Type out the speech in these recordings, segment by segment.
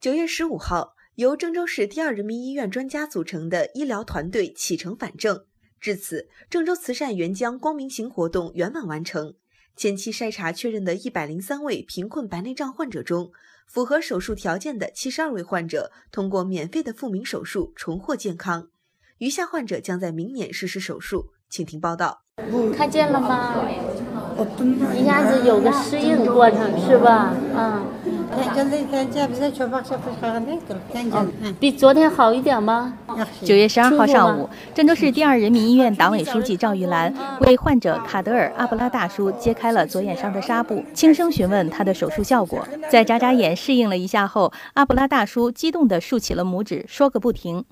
九月十五号，由郑州市第二人民医院专家组成的医疗团队启程返郑。至此，郑州慈善援疆光明行活动圆满完成。前期筛查确认的一百零三位贫困白内障患者中，符合手术条件的七十二位患者通过免费的复明手术重获健康，余下患者将在明年实施手术。请听报道。看见了吗？一下子有个适应过程，是吧？嗯。比昨天好一点吗？九月十二号上午，郑州市第二人民医院党委书记赵玉兰为患者卡德尔·阿布拉大叔揭开了左眼上的纱布，轻声询问他的手术效果。在眨眨眼适应了一下后，阿布拉大叔激动地竖起了拇指，说个不停。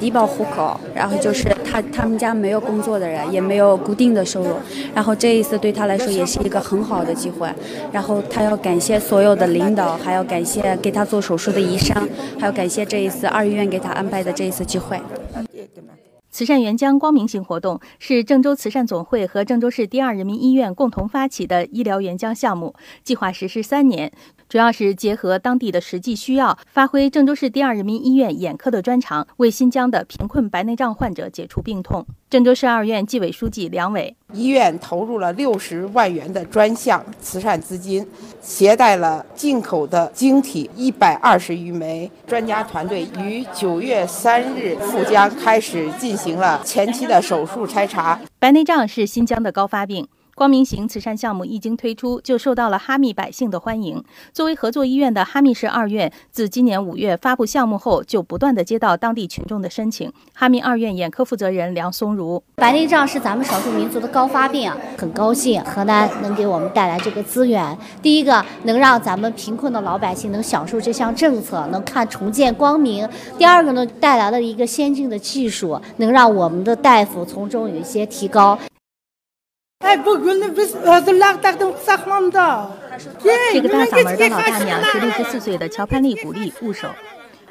低保户口，然后就是他他们家没有工作的人，也没有固定的收入，然后这一次对他来说也是一个很好的机会，然后他要感谢所有的领导，还要感谢给他做手术的医生，还要感谢这一次二医院给他安排的这一次机会。慈善援疆光明行活动是郑州慈善总会和郑州市第二人民医院共同发起的医疗援疆项目，计划实施三年。主要是结合当地的实际需要，发挥郑州市第二人民医院眼科的专长，为新疆的贫困白内障患者解除病痛。郑州市二院纪委书记梁伟，医院投入了六十万元的专项慈善资金，携带了进口的晶体一百二十余枚。专家团队于九月三日赴疆，开始进行了前期的手术筛查。白内障是新疆的高发病。光明行慈善项目一经推出，就受到了哈密百姓的欢迎。作为合作医院的哈密市二院，自今年五月发布项目后，就不断的接到当地群众的申请。哈密二院眼科负责人梁松如：白内障是咱们少数民族的高发病，很高兴河南能给我们带来这个资源。第一个，能让咱们贫困的老百姓能享受这项政策，能看重见光明；第二个呢，带来了一个先进的技术，能让我们的大夫从中有一些提高。这个大嗓门的老大娘是六十四岁的乔潘丽古丽物手。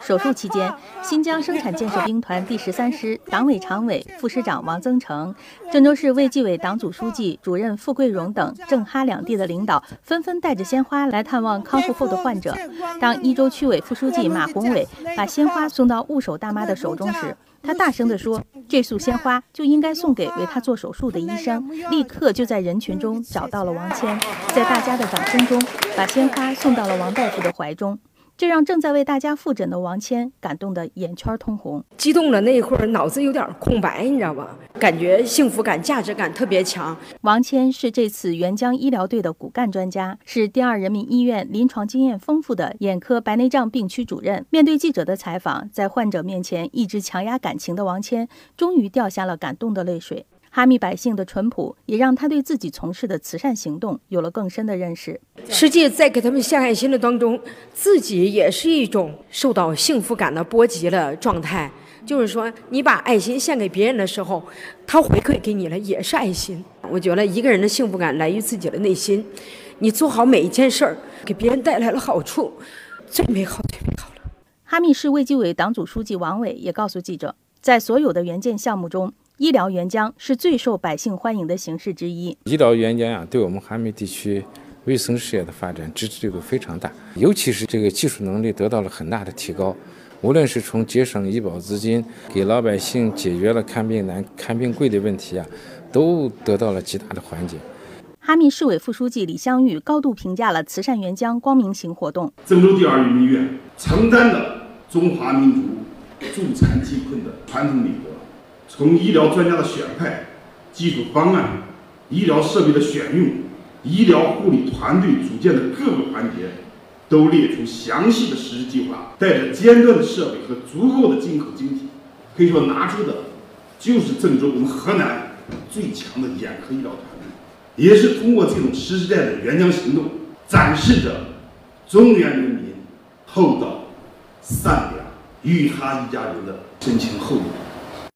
手术期间，新疆生产建设兵团第十三师党委常委、副师长王增成，郑州市卫计委党组书记、主任傅桂荣等郑哈两地的领导纷纷带着鲜花来探望康复后的患者。当伊州区委副书记马宏伟把鲜花送到务手大妈的手中时，他大声地说：“这束鲜花就应该送给为他做手术的医生。”立刻就在人群中找到了王谦，在大家的掌声中，把鲜花送到了王大夫的怀中。这让正在为大家复诊的王谦感动得眼圈通红，激动了那一会儿脑子有点空白，你知道吧？感觉幸福感、价值感特别强。王谦是这次援疆医疗队的骨干专家，是第二人民医院临床经验丰富的眼科白内障病区主任。面对记者的采访，在患者面前一直强压感情的王谦，终于掉下了感动的泪水。哈密百姓的淳朴，也让他对自己从事的慈善行动有了更深的认识。实际在给他们献爱心的当中，自己也是一种受到幸福感的波及了状态。就是说，你把爱心献给别人的时候，他回馈给你了，也是爱心。我觉得一个人的幸福感来于自己的内心。你做好每一件事儿，给别人带来了好处，最美好，最美好了。哈密市卫计委党组书记王伟也告诉记者，在所有的援建项目中。医疗援疆是最受百姓欢迎的形式之一。医疗援疆啊，对我们哈密地区卫生事业的发展支持力度非常大，尤其是这个技术能力得到了很大的提高。无论是从节省医保资金，给老百姓解决了看病难、看病贵的问题啊，都得到了极大的缓解。哈密市委副书记李香玉高度评价了慈善援疆光明行活动。郑州第二人民医院承担了中华民族助残济困的传统美德。从医疗专家的选派、技术方案、医疗设备的选用、医疗护理团队组建的各个环节，都列出详细的实施计划，带着尖端的设备和足够的进口晶体，可以说拿出的就是郑州我们河南最强的眼科医疗团队，也是通过这种实实在在的援疆行动，展示着中原人民厚道、善良、与他一家人的深情厚谊。